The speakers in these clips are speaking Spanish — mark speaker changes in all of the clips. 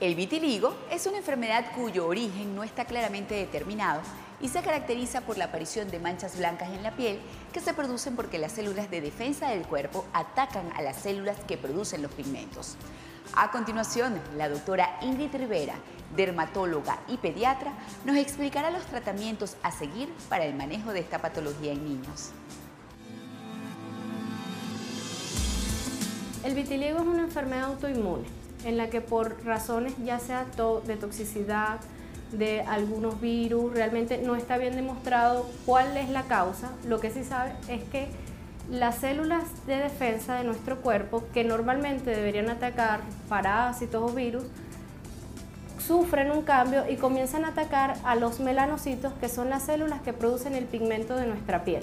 Speaker 1: El vitiligo es una enfermedad cuyo origen no está claramente determinado y se caracteriza por la aparición de manchas blancas en la piel que se producen porque las células de defensa del cuerpo atacan a las células que producen los pigmentos. A continuación, la doctora Ingrid Rivera, dermatóloga y pediatra, nos explicará los tratamientos a seguir para el manejo de esta patología en niños.
Speaker 2: El vitiligo es una enfermedad autoinmune en la que por razones ya sea de toxicidad, de algunos virus, realmente no está bien demostrado cuál es la causa. Lo que sí sabe es que las células de defensa de nuestro cuerpo, que normalmente deberían atacar parásitos o virus, sufren un cambio y comienzan a atacar a los melanocitos, que son las células que producen el pigmento de nuestra piel.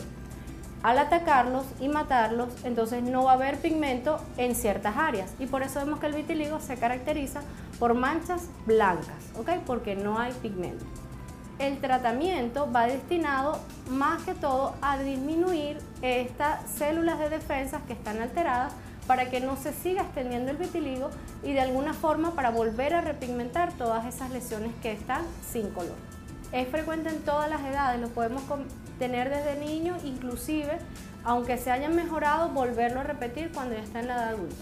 Speaker 2: Al atacarlos y matarlos, entonces no va a haber pigmento en ciertas áreas y por eso vemos que el vitiligo se caracteriza por manchas blancas, ¿ok? Porque no hay pigmento. El tratamiento va destinado más que todo a disminuir estas células de defensa que están alteradas para que no se siga extendiendo el vitiligo y de alguna forma para volver a repigmentar todas esas lesiones que están sin color. Es frecuente en todas las edades, lo podemos tener desde niño, inclusive, aunque se hayan mejorado, volverlo a repetir cuando ya está en la edad adulta.